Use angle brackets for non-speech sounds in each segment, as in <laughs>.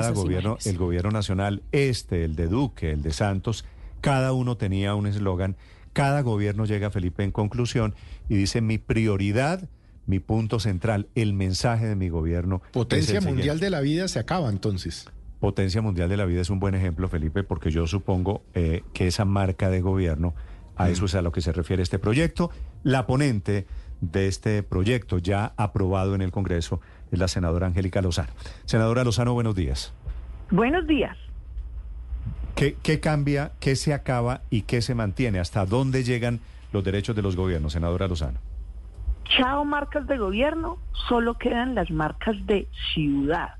cada gobierno, el gobierno nacional, este, el de Duque, el de Santos, cada uno tenía un eslogan. Cada gobierno llega, Felipe, en conclusión y dice mi prioridad, mi punto central, el mensaje de mi gobierno. Potencia mundial de la vida se acaba entonces. Potencia mundial de la vida es un buen ejemplo, Felipe, porque yo supongo eh, que esa marca de gobierno, a eso es a lo que se refiere este proyecto. La ponente de este proyecto ya aprobado en el Congreso es la senadora Angélica Lozano. Senadora Lozano, buenos días. Buenos días. ¿Qué, ¿Qué, cambia, qué se acaba y qué se mantiene? ¿Hasta dónde llegan los derechos de los gobiernos, senadora Lozano? Chao marcas de gobierno, solo quedan las marcas de ciudad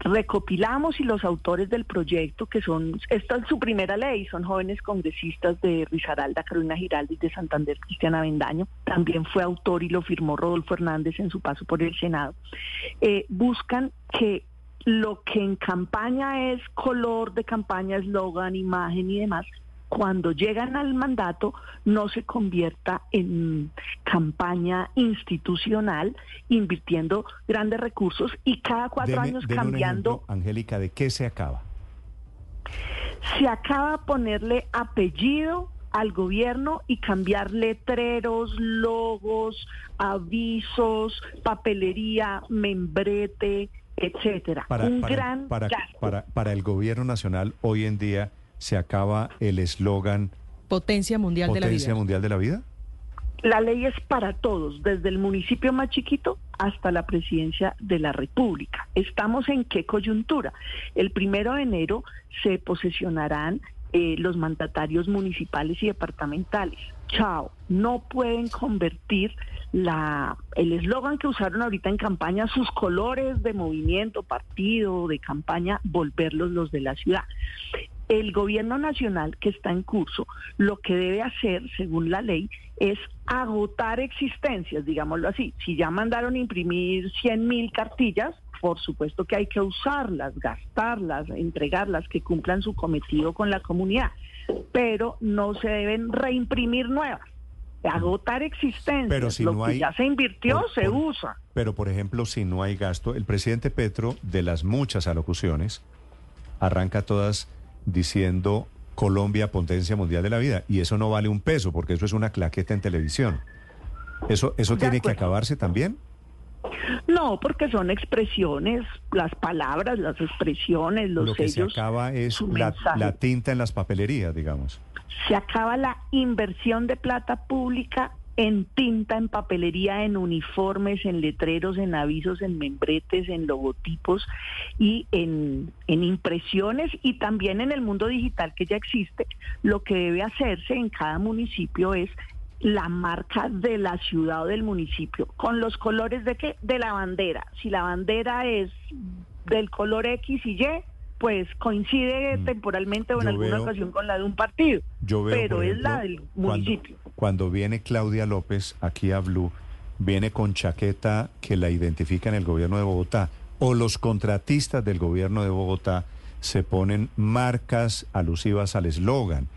recopilamos y los autores del proyecto, que son, esta es su primera ley, son jóvenes congresistas de Risaralda, Carolina Giraldi, de Santander, Cristiana Vendaño, también fue autor y lo firmó Rodolfo Hernández en su paso por el Senado, eh, buscan que lo que en campaña es color de campaña, eslogan, imagen y demás, cuando llegan al mandato no se convierta en campaña institucional, invirtiendo grandes recursos y cada cuatro años cambiando. Angélica, ¿de qué se acaba? Se acaba ponerle apellido al gobierno y cambiar letreros, logos, avisos, papelería, membrete, etcétera. Un gran para, para, para el gobierno nacional hoy en día se acaba el eslogan Potencia Mundial de la Vida. Mundial de la Vida. La ley es para todos, desde el municipio más chiquito hasta la presidencia de la República. Estamos en qué coyuntura. El primero de enero se posesionarán eh, los mandatarios municipales y departamentales. Chao, no pueden convertir la, el eslogan que usaron ahorita en campaña, sus colores de movimiento, partido, de campaña, volverlos los de la ciudad el gobierno nacional que está en curso lo que debe hacer, según la ley, es agotar existencias, digámoslo así. Si ya mandaron imprimir 100 mil cartillas, por supuesto que hay que usarlas, gastarlas, entregarlas, que cumplan su cometido con la comunidad, pero no se deben reimprimir nuevas. Agotar existencias, pero si lo no que hay, ya se invirtió se usa. Pero, por ejemplo, si no hay gasto, el presidente Petro, de las muchas alocuciones, arranca todas diciendo Colombia potencia mundial de la vida y eso no vale un peso porque eso es una claqueta en televisión. ¿Eso, eso tiene que acabarse también? No, porque son expresiones, las palabras, las expresiones, los Lo que se acaba es la, la tinta en las papelerías, digamos. Se acaba la inversión de plata pública en tinta, en papelería, en uniformes, en letreros, en avisos, en membretes, en logotipos y en, impresiones y también en el mundo digital que ya existe, lo que debe hacerse en cada municipio es la marca de la ciudad o del municipio, con los colores de qué? De la bandera. Si la bandera es del color X y Y, pues coincide mm. temporalmente o en alguna ocasión con la de un partido, pero es la del municipio. Cuando, viene Claudia López aquí a Blue, viene con chaqueta que la identifica en el gobierno de Bogotá, o los contratistas del gobierno de Bogotá se ponen marcas alusivas al eslogan,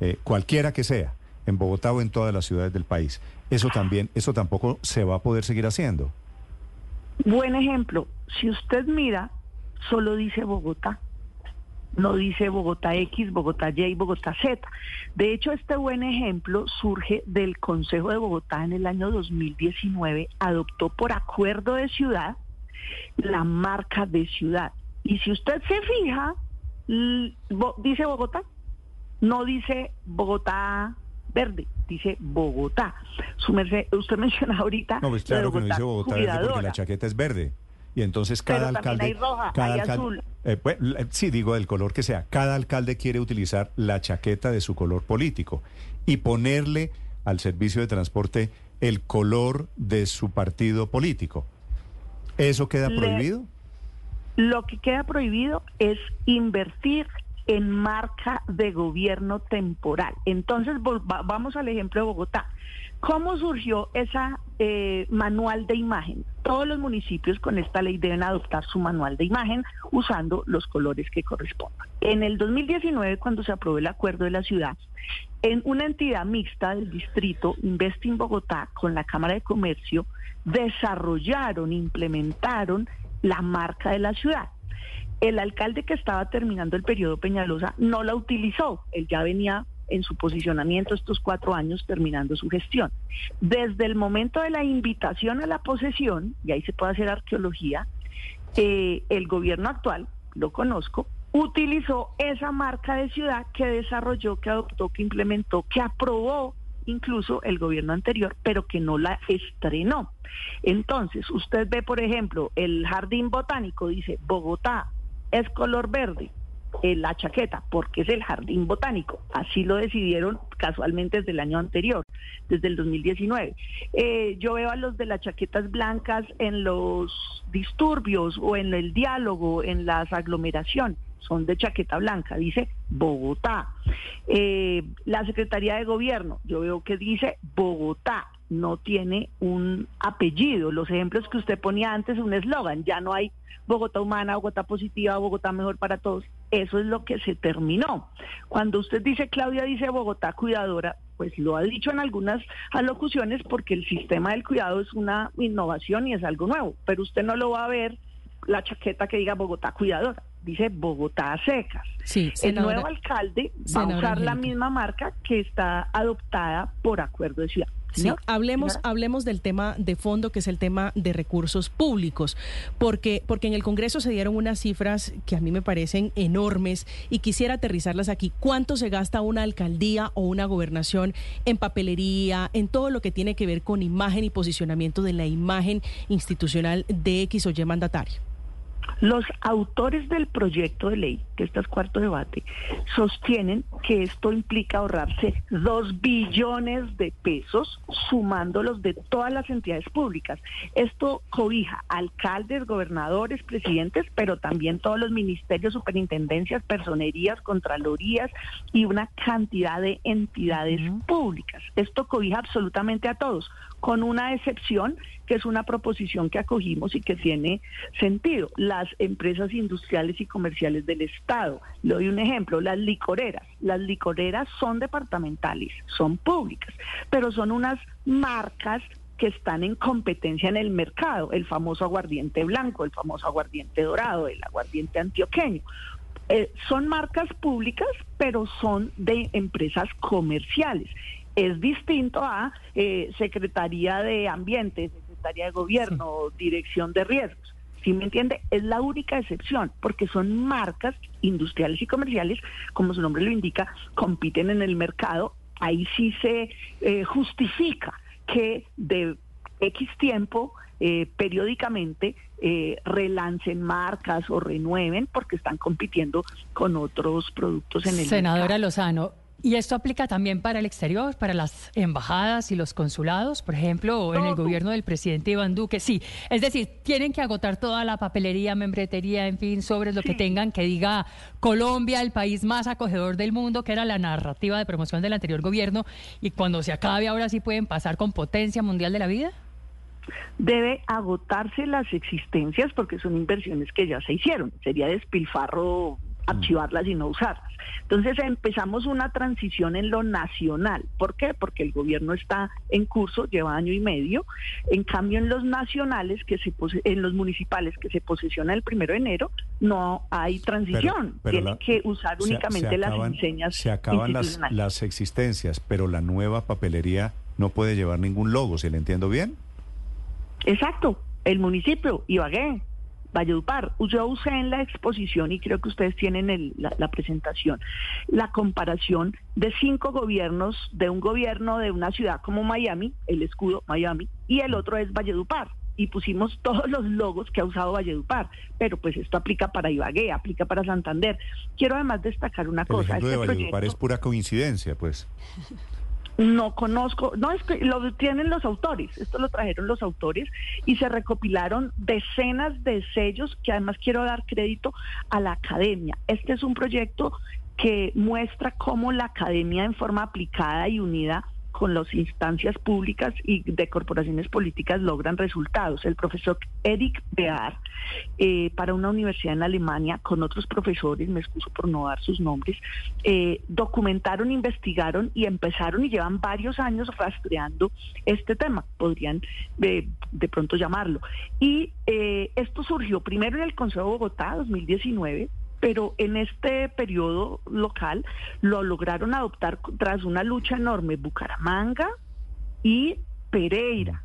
eh, cualquiera que sea, en Bogotá o en todas las ciudades del país. Eso también, eso tampoco se va a poder seguir haciendo. Buen ejemplo, si usted mira, solo dice Bogotá no dice Bogotá X, Bogotá Y, Bogotá Z. De hecho, este buen ejemplo surge del Consejo de Bogotá en el año 2019, adoptó por acuerdo de ciudad la marca de ciudad. Y si usted se fija, dice Bogotá, no dice Bogotá verde, dice Bogotá. Su usted <laughs> menciona ahorita. No, pues claro que no dice Bogotá verde porque la chaqueta es verde. Y entonces cada alcalde... Hay roja, hay azul. Eh, pues, sí, digo del color que sea. Cada alcalde quiere utilizar la chaqueta de su color político y ponerle al servicio de transporte el color de su partido político. ¿Eso queda prohibido? Lo que queda prohibido es invertir en marca de gobierno temporal. Entonces, vamos al ejemplo de Bogotá. ¿Cómo surgió esa eh, manual de imagen? Todos los municipios con esta ley deben adoptar su manual de imagen usando los colores que correspondan. En el 2019, cuando se aprobó el acuerdo de la ciudad, en una entidad mixta del distrito, Investing Bogotá, con la Cámara de Comercio, desarrollaron, implementaron la marca de la ciudad. El alcalde que estaba terminando el periodo Peñalosa no la utilizó, él ya venía en su posicionamiento estos cuatro años terminando su gestión. Desde el momento de la invitación a la posesión, y ahí se puede hacer arqueología, eh, el gobierno actual, lo conozco, utilizó esa marca de ciudad que desarrolló, que adoptó, que implementó, que aprobó incluso el gobierno anterior, pero que no la estrenó. Entonces, usted ve, por ejemplo, el jardín botánico, dice Bogotá es color verde, en la chaqueta, porque es el jardín botánico. Así lo decidieron casualmente desde el año anterior, desde el 2019. Eh, yo veo a los de las chaquetas blancas en los disturbios o en el diálogo, en las aglomeraciones son de chaqueta blanca, dice Bogotá. Eh, la Secretaría de Gobierno, yo veo que dice Bogotá, no tiene un apellido. Los ejemplos que usted ponía antes, un eslogan, ya no hay Bogotá humana, Bogotá positiva, Bogotá mejor para todos. Eso es lo que se terminó. Cuando usted dice, Claudia dice Bogotá cuidadora, pues lo ha dicho en algunas alocuciones porque el sistema del cuidado es una innovación y es algo nuevo, pero usted no lo va a ver la chaqueta que diga Bogotá cuidadora dice Bogotá secas. Sí, el nuevo alcalde va a usar la misma marca que está adoptada por acuerdo de ciudad. Sí, hablemos, hablemos del tema de fondo, que es el tema de recursos públicos, porque, porque en el Congreso se dieron unas cifras que a mí me parecen enormes y quisiera aterrizarlas aquí. ¿Cuánto se gasta una alcaldía o una gobernación en papelería, en todo lo que tiene que ver con imagen y posicionamiento de la imagen institucional de X o Y mandatario? Los autores del proyecto de ley, que este es cuarto debate, sostienen que esto implica ahorrarse dos billones de pesos sumándolos de todas las entidades públicas. Esto cobija alcaldes, gobernadores, presidentes, pero también todos los ministerios, superintendencias, personerías, contralorías y una cantidad de entidades públicas. Esto cobija absolutamente a todos, con una excepción que es una proposición que acogimos y que tiene sentido. Las empresas industriales y comerciales del Estado. Le doy un ejemplo, las licoreras. Las licoreras son departamentales, son públicas, pero son unas marcas que están en competencia en el mercado, el famoso aguardiente blanco, el famoso aguardiente dorado, el aguardiente antioqueño. Eh, son marcas públicas, pero son de empresas comerciales. Es distinto a eh, Secretaría de Ambiente, Secretaría de Gobierno, Dirección de Riesgos. ¿Sí me entiende? Es la única excepción, porque son marcas industriales y comerciales, como su nombre lo indica, compiten en el mercado. Ahí sí se eh, justifica que de X tiempo, eh, periódicamente, eh, relancen marcas o renueven porque están compitiendo con otros productos en el mercado. Senadora Lozano, ¿Y esto aplica también para el exterior, para las embajadas y los consulados, por ejemplo, o en el gobierno del presidente Iván Duque? Sí, es decir, tienen que agotar toda la papelería, membretería, en fin, sobre lo que tengan que diga Colombia, el país más acogedor del mundo, que era la narrativa de promoción del anterior gobierno, y cuando se acabe ahora sí pueden pasar con potencia mundial de la vida. Debe agotarse las existencias porque son inversiones que ya se hicieron. Sería despilfarro archivarlas y no usarlas. Entonces empezamos una transición en lo nacional. ¿Por qué? Porque el gobierno está en curso, lleva año y medio. En cambio, en los nacionales, que se en los municipales que se posesiona el primero de enero, no hay transición. Tienen que usar únicamente las enseñas. Se acaban las, las existencias, pero la nueva papelería no puede llevar ningún logo, ¿se le entiendo bien? Exacto. El municipio, Ibagué, Valledupar. Yo usé en la exposición, y creo que ustedes tienen la, presentación, la comparación de cinco gobiernos, de un gobierno de una ciudad como Miami, el escudo Miami, y el otro es Valledupar. Y pusimos <laughs> todos los logos que ha usado Valledupar, pero pues esto aplica para Ibagué, aplica para Santander. Quiero además destacar una cosa. El ejemplo de este Valledupar es pura coincidencia, pues. <laughs> No conozco, no es que lo tienen los autores, esto lo trajeron los autores y se recopilaron decenas de sellos que además quiero dar crédito a la academia. Este es un proyecto que muestra cómo la academia en forma aplicada y unida con las instancias públicas y de corporaciones políticas logran resultados. El profesor Eric Bear, eh, para una universidad en Alemania, con otros profesores, me excuso por no dar sus nombres, eh, documentaron, investigaron y empezaron y llevan varios años rastreando este tema, podrían de, de pronto llamarlo. Y eh, esto surgió primero en el Consejo de Bogotá, 2019, pero en este periodo local lo lograron adoptar tras una lucha enorme Bucaramanga y Pereira.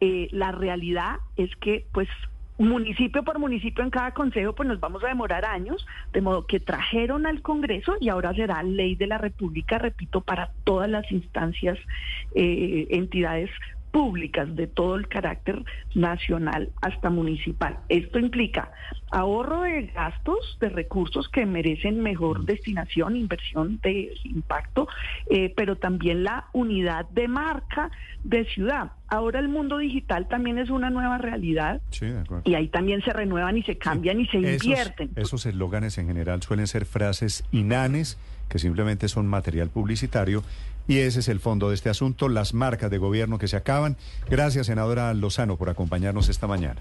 Eh, la realidad es que, pues, municipio por municipio en cada consejo, pues nos vamos a demorar años, de modo que trajeron al Congreso y ahora será ley de la República, repito, para todas las instancias, eh, entidades públicas de todo el carácter nacional hasta municipal. Esto implica ahorro de gastos, de recursos que merecen mejor destinación, inversión de impacto, eh, pero también la unidad de marca de ciudad. Ahora el mundo digital también es una nueva realidad y ahí también se renuevan y se cambian y se invierten. Esos eslóganes en general suelen ser frases inanes que simplemente son material publicitario y ese es el fondo de este asunto, las marcas de gobierno que se acaban. Gracias, senadora Lozano, por acompañarnos esta mañana.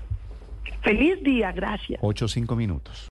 Feliz día, gracias. Ocho, cinco minutos.